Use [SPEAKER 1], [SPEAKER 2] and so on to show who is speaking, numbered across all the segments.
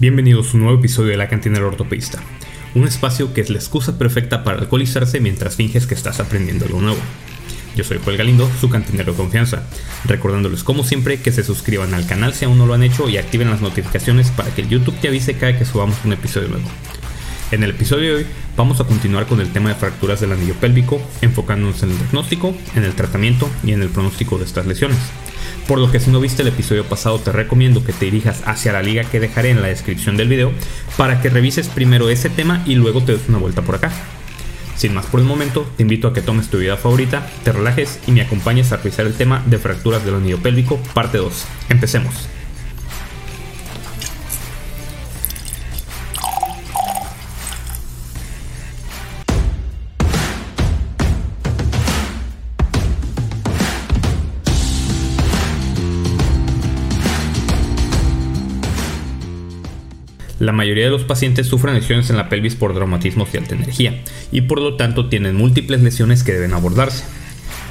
[SPEAKER 1] Bienvenidos a un nuevo episodio de La Cantina del Ortopedista, un espacio que es la excusa perfecta para alcoholizarse mientras finges que estás aprendiendo algo nuevo. Yo soy Joel Galindo, su cantinero de confianza, recordándoles como siempre que se suscriban al canal si aún no lo han hecho y activen las notificaciones para que el YouTube te avise cada que subamos un episodio nuevo. En el episodio de hoy vamos a continuar con el tema de fracturas del anillo pélvico, enfocándonos en el diagnóstico, en el tratamiento y en el pronóstico de estas lesiones. Por lo que si no viste el episodio pasado te recomiendo que te dirijas hacia la liga que dejaré en la descripción del video para que revises primero ese tema y luego te des una vuelta por acá. Sin más por el momento, te invito a que tomes tu vida favorita, te relajes y me acompañes a revisar el tema de fracturas del anillo pélvico, parte 2. Empecemos. La mayoría de los pacientes sufren lesiones en la pelvis por traumatismos de alta energía y por lo tanto tienen múltiples lesiones que deben abordarse.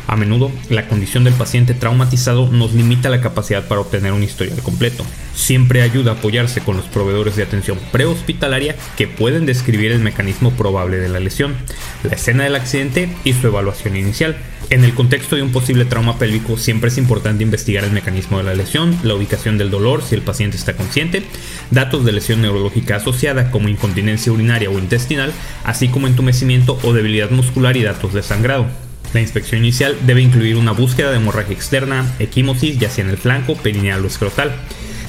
[SPEAKER 1] A menudo, la condición del paciente traumatizado nos limita la capacidad para obtener un historial completo. Siempre ayuda a apoyarse con los proveedores de atención prehospitalaria que pueden describir el mecanismo probable de la lesión, la escena del accidente y su evaluación inicial. En el contexto de un posible trauma pélvico siempre es importante investigar el mecanismo de la lesión, la ubicación del dolor si el paciente está consciente, datos de lesión neurológica asociada como incontinencia urinaria o intestinal, así como entumecimiento o debilidad muscular y datos de sangrado. La inspección inicial debe incluir una búsqueda de hemorragia externa, equimosis, ya sea en el flanco, perineal o escrotal,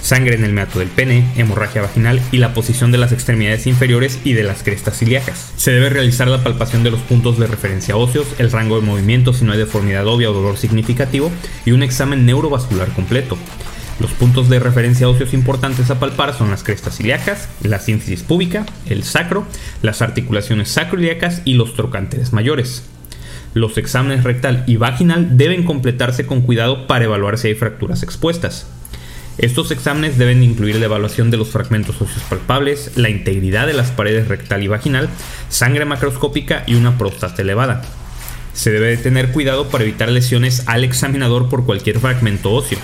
[SPEAKER 1] sangre en el meato del pene, hemorragia vaginal y la posición de las extremidades inferiores y de las crestas ilíacas. Se debe realizar la palpación de los puntos de referencia óseos, el rango de movimiento si no hay deformidad obvia o dolor significativo y un examen neurovascular completo. Los puntos de referencia óseos importantes a palpar son las crestas ilíacas, la sínfisis púbica, el sacro, las articulaciones sacroiliacas y los trocánteres mayores. Los exámenes rectal y vaginal deben completarse con cuidado para evaluar si hay fracturas expuestas. Estos exámenes deben incluir la evaluación de los fragmentos óseos palpables, la integridad de las paredes rectal y vaginal, sangre macroscópica y una próstata elevada. Se debe tener cuidado para evitar lesiones al examinador por cualquier fragmento óseo.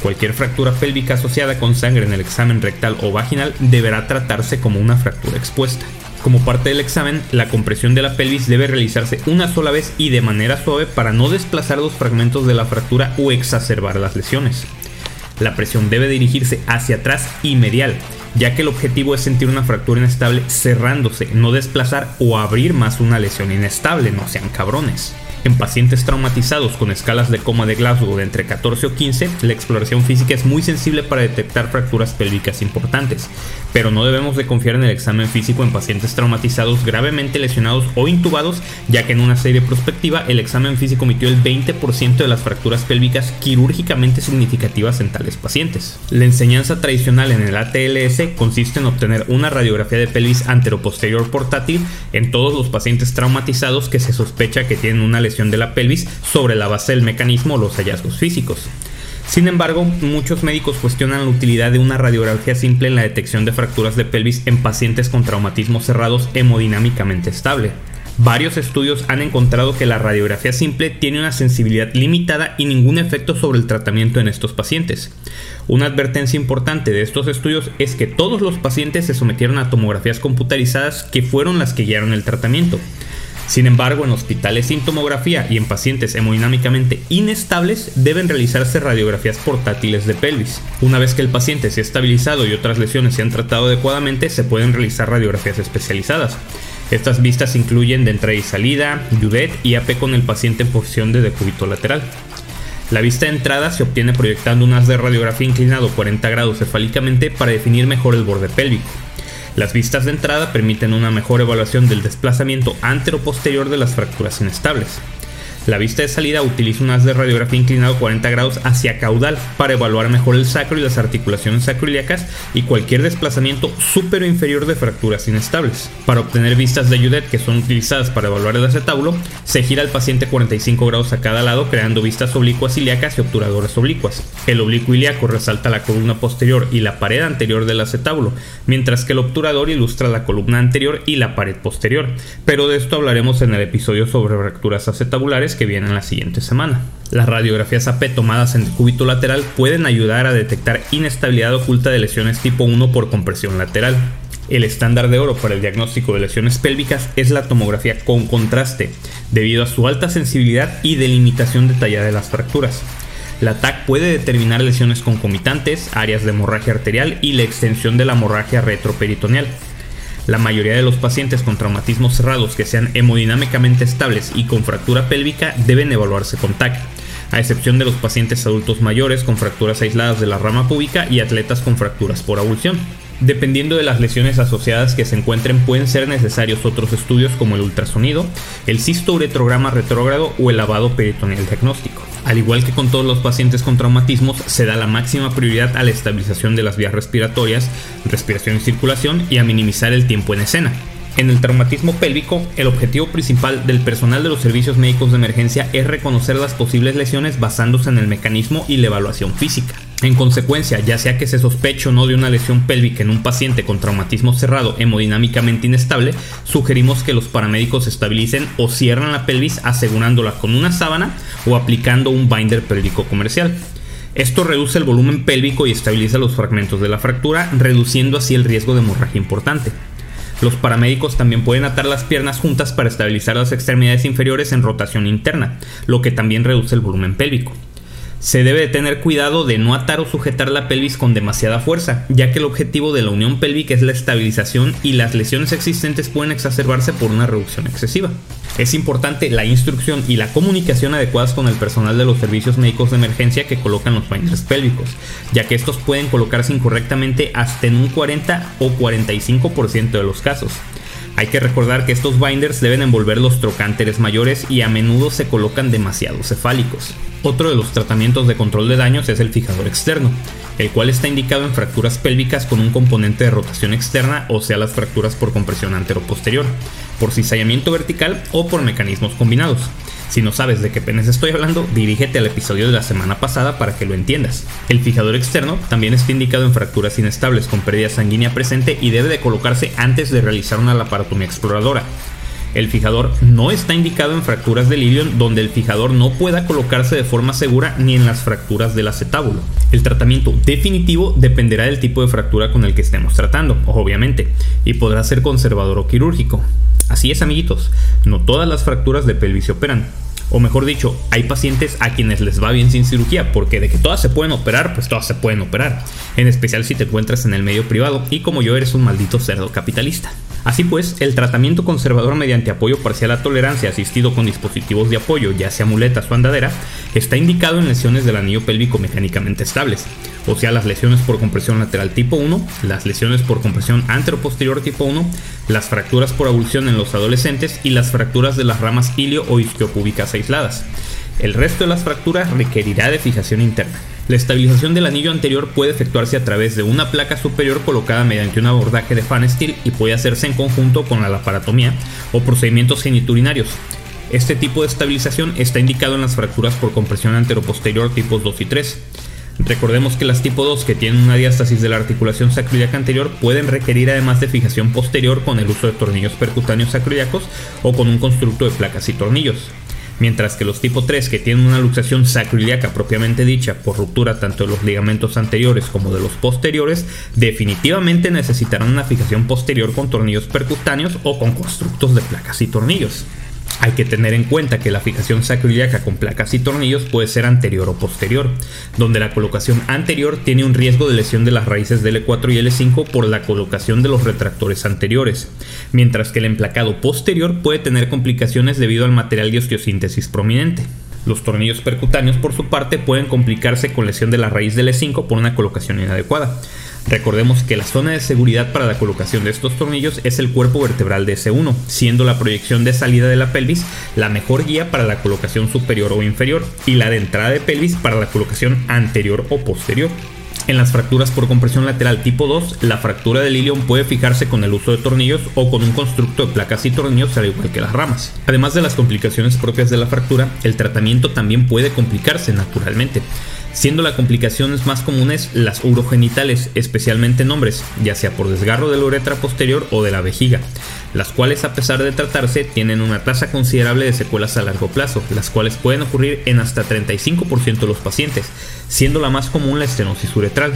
[SPEAKER 1] Cualquier fractura pélvica asociada con sangre en el examen rectal o vaginal deberá tratarse como una fractura expuesta. Como parte del examen, la compresión de la pelvis debe realizarse una sola vez y de manera suave para no desplazar los fragmentos de la fractura o exacerbar las lesiones. La presión debe dirigirse hacia atrás y medial, ya que el objetivo es sentir una fractura inestable cerrándose, no desplazar o abrir más una lesión inestable, no sean cabrones. En pacientes traumatizados con escalas de coma de Glasgow de entre 14 o 15, la exploración física es muy sensible para detectar fracturas pélvicas importantes, pero no debemos de confiar en el examen físico en pacientes traumatizados gravemente lesionados o intubados, ya que en una serie prospectiva el examen físico omitió el 20% de las fracturas pélvicas quirúrgicamente significativas en tales pacientes. La enseñanza tradicional en el ATLS consiste en obtener una radiografía de pelvis anteroposterior portátil en todos los pacientes traumatizados que se sospecha que tienen una lesión de la pelvis sobre la base del mecanismo o los hallazgos físicos. Sin embargo, muchos médicos cuestionan la utilidad de una radiografía simple en la detección de fracturas de pelvis en pacientes con traumatismos cerrados hemodinámicamente estable. Varios estudios han encontrado que la radiografía simple tiene una sensibilidad limitada y ningún efecto sobre el tratamiento en estos pacientes. Una advertencia importante de estos estudios es que todos los pacientes se sometieron a tomografías computarizadas que fueron las que guiaron el tratamiento. Sin embargo, en hospitales sin tomografía y en pacientes hemodinámicamente inestables deben realizarse radiografías portátiles de pelvis. Una vez que el paciente se ha estabilizado y otras lesiones se han tratado adecuadamente, se pueden realizar radiografías especializadas. Estas vistas incluyen de entrada y salida, Judet y AP con el paciente en posición de decúbito lateral. La vista de entrada se obtiene proyectando un haz de radiografía inclinado 40 grados cefálicamente para definir mejor el borde pélvico. Las vistas de entrada permiten una mejor evaluación del desplazamiento antero-posterior de las fracturas inestables. La vista de salida utiliza un haz de radiografía inclinado 40 grados hacia caudal para evaluar mejor el sacro y las articulaciones sacroiliacas y cualquier desplazamiento o inferior de fracturas inestables. Para obtener vistas de Judet que son utilizadas para evaluar el acetábulo, se gira el paciente 45 grados a cada lado creando vistas oblicuas ilíacas y obturadoras oblicuas. El oblicuo ilíaco resalta la columna posterior y la pared anterior del acetábulo, mientras que el obturador ilustra la columna anterior y la pared posterior. Pero de esto hablaremos en el episodio sobre fracturas acetabulares que vienen la siguiente semana. Las radiografías AP tomadas en cúbito lateral pueden ayudar a detectar inestabilidad oculta de lesiones tipo 1 por compresión lateral. El estándar de oro para el diagnóstico de lesiones pélvicas es la tomografía con contraste, debido a su alta sensibilidad y delimitación detallada de las fracturas. La TAC puede determinar lesiones concomitantes, áreas de hemorragia arterial y la extensión de la hemorragia retroperitoneal. La mayoría de los pacientes con traumatismos cerrados que sean hemodinámicamente estables y con fractura pélvica deben evaluarse con TAC, a excepción de los pacientes adultos mayores con fracturas aisladas de la rama púbica y atletas con fracturas por abulsión. Dependiendo de las lesiones asociadas que se encuentren, pueden ser necesarios otros estudios como el ultrasonido, el cistouretrograma retrógrado o el lavado peritoneal diagnóstico. Al igual que con todos los pacientes con traumatismos, se da la máxima prioridad a la estabilización de las vías respiratorias, respiración y circulación y a minimizar el tiempo en escena. En el traumatismo pélvico, el objetivo principal del personal de los servicios médicos de emergencia es reconocer las posibles lesiones basándose en el mecanismo y la evaluación física. En consecuencia, ya sea que se sospeche o no de una lesión pélvica en un paciente con traumatismo cerrado hemodinámicamente inestable, sugerimos que los paramédicos estabilicen o cierran la pelvis asegurándola con una sábana o aplicando un binder pélvico comercial. Esto reduce el volumen pélvico y estabiliza los fragmentos de la fractura, reduciendo así el riesgo de hemorragia importante. Los paramédicos también pueden atar las piernas juntas para estabilizar las extremidades inferiores en rotación interna, lo que también reduce el volumen pélvico. Se debe tener cuidado de no atar o sujetar la pelvis con demasiada fuerza, ya que el objetivo de la unión pélvica es la estabilización y las lesiones existentes pueden exacerbarse por una reducción excesiva. Es importante la instrucción y la comunicación adecuadas con el personal de los servicios médicos de emergencia que colocan los binders pélvicos, ya que estos pueden colocarse incorrectamente hasta en un 40 o 45% de los casos. Hay que recordar que estos binders deben envolver los trocánteres mayores y a menudo se colocan demasiado cefálicos. Otro de los tratamientos de control de daños es el fijador externo, el cual está indicado en fracturas pélvicas con un componente de rotación externa, o sea, las fracturas por compresión antero-posterior, por cizallamiento vertical o por mecanismos combinados. Si no sabes de qué penes estoy hablando, dirígete al episodio de la semana pasada para que lo entiendas. El fijador externo también está indicado en fracturas inestables con pérdida sanguínea presente y debe de colocarse antes de realizar una laparotomía exploradora. El fijador no está indicado en fracturas del ilion donde el fijador no pueda colocarse de forma segura ni en las fracturas del acetábulo. El tratamiento definitivo dependerá del tipo de fractura con el que estemos tratando, obviamente, y podrá ser conservador o quirúrgico. Así es, amiguitos, no todas las fracturas de pelvis se operan. O mejor dicho, hay pacientes a quienes les va bien sin cirugía, porque de que todas se pueden operar, pues todas se pueden operar. En especial si te encuentras en el medio privado y como yo eres un maldito cerdo capitalista. Así pues, el tratamiento conservador mediante apoyo parcial a tolerancia asistido con dispositivos de apoyo, ya sea muletas o andadera, está indicado en lesiones del anillo pélvico mecánicamente estables, o sea, las lesiones por compresión lateral tipo 1, las lesiones por compresión anteroposterior tipo 1, las fracturas por abulsión en los adolescentes y las fracturas de las ramas ilio o isquiopúbicas aisladas. El resto de las fracturas requerirá de fijación interna. La estabilización del anillo anterior puede efectuarse a través de una placa superior colocada mediante un abordaje de fan steel y puede hacerse en conjunto con la laparatomía o procedimientos geniturinarios. Este tipo de estabilización está indicado en las fracturas por compresión anteroposterior tipos 2 y 3. Recordemos que las tipo 2 que tienen una diástasis de la articulación sacroiliaca anterior pueden requerir además de fijación posterior con el uso de tornillos percutáneos sacroiliacos o con un constructo de placas y tornillos mientras que los tipo 3 que tienen una luxación sacroiliaca propiamente dicha por ruptura tanto de los ligamentos anteriores como de los posteriores, definitivamente necesitarán una fijación posterior con tornillos percutáneos o con constructos de placas y tornillos. Hay que tener en cuenta que la fijación sacroiliaca con placas y tornillos puede ser anterior o posterior, donde la colocación anterior tiene un riesgo de lesión de las raíces del L4 y L5 por la colocación de los retractores anteriores, mientras que el emplacado posterior puede tener complicaciones debido al material de osteosíntesis prominente. Los tornillos percutáneos, por su parte, pueden complicarse con lesión de la raíz del E5 por una colocación inadecuada. Recordemos que la zona de seguridad para la colocación de estos tornillos es el cuerpo vertebral de S1, siendo la proyección de salida de la pelvis la mejor guía para la colocación superior o inferior y la de entrada de pelvis para la colocación anterior o posterior. En las fracturas por compresión lateral tipo 2, la fractura del ilion puede fijarse con el uso de tornillos o con un constructo de placas y tornillos al igual que las ramas. Además de las complicaciones propias de la fractura, el tratamiento también puede complicarse naturalmente. Siendo las complicaciones más comunes las urogenitales, especialmente en hombres, ya sea por desgarro de la uretra posterior o de la vejiga, las cuales a pesar de tratarse tienen una tasa considerable de secuelas a largo plazo, las cuales pueden ocurrir en hasta 35% de los pacientes, siendo la más común la estenosis uretral.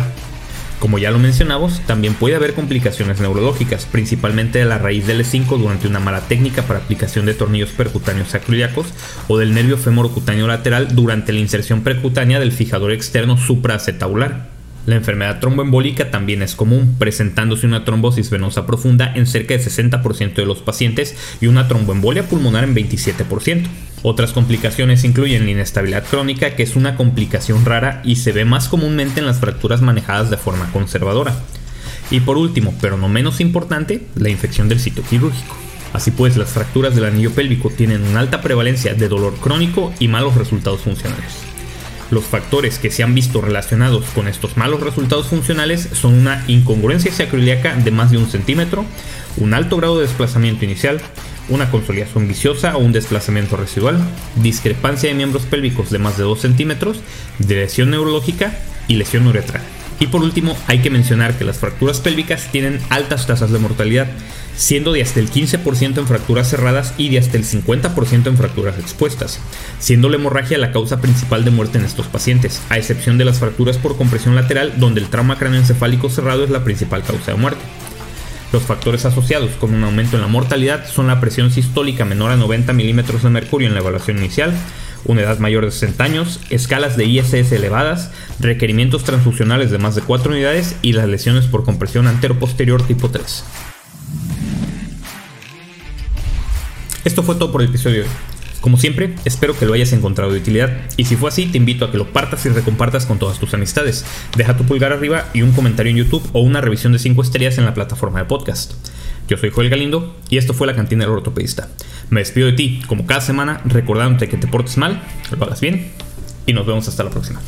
[SPEAKER 1] Como ya lo mencionamos, también puede haber complicaciones neurológicas, principalmente de la raíz del E5 durante una mala técnica para aplicación de tornillos percutáneos sacroiliacos o del nervio femorocutáneo lateral durante la inserción percutánea del fijador externo supraacetabular. La enfermedad tromboembólica también es común, presentándose una trombosis venosa profunda en cerca de 60% de los pacientes y una tromboembolia pulmonar en 27%. Otras complicaciones incluyen la inestabilidad crónica, que es una complicación rara y se ve más comúnmente en las fracturas manejadas de forma conservadora. Y por último, pero no menos importante, la infección del sitio quirúrgico. Así pues, las fracturas del anillo pélvico tienen una alta prevalencia de dolor crónico y malos resultados funcionales. Los factores que se han visto relacionados con estos malos resultados funcionales son una incongruencia sacroiliaca de más de un centímetro, un alto grado de desplazamiento inicial, una consolidación viciosa o un desplazamiento residual, discrepancia de miembros pélvicos de más de 2 centímetros, lesión neurológica y lesión uretral. Y por último, hay que mencionar que las fracturas pélvicas tienen altas tasas de mortalidad, siendo de hasta el 15% en fracturas cerradas y de hasta el 50% en fracturas expuestas, siendo la hemorragia la causa principal de muerte en estos pacientes, a excepción de las fracturas por compresión lateral, donde el trauma cráneoencefálico cerrado es la principal causa de muerte. Los factores asociados con un aumento en la mortalidad son la presión sistólica menor a 90 milímetros de mercurio en la evaluación inicial, una edad mayor de 60 años, escalas de ISS elevadas, requerimientos transfusionales de más de 4 unidades y las lesiones por compresión antero-posterior tipo 3. Esto fue todo por el episodio de hoy. Como siempre, espero que lo hayas encontrado de utilidad y si fue así, te invito a que lo partas y recompartas con todas tus amistades. Deja tu pulgar arriba y un comentario en YouTube o una revisión de 5 estrellas en la plataforma de podcast. Yo soy Joel Galindo y esto fue la cantina del ortopedista. Me despido de ti, como cada semana, recordándote que te portes mal, lo hagas bien y nos vemos hasta la próxima.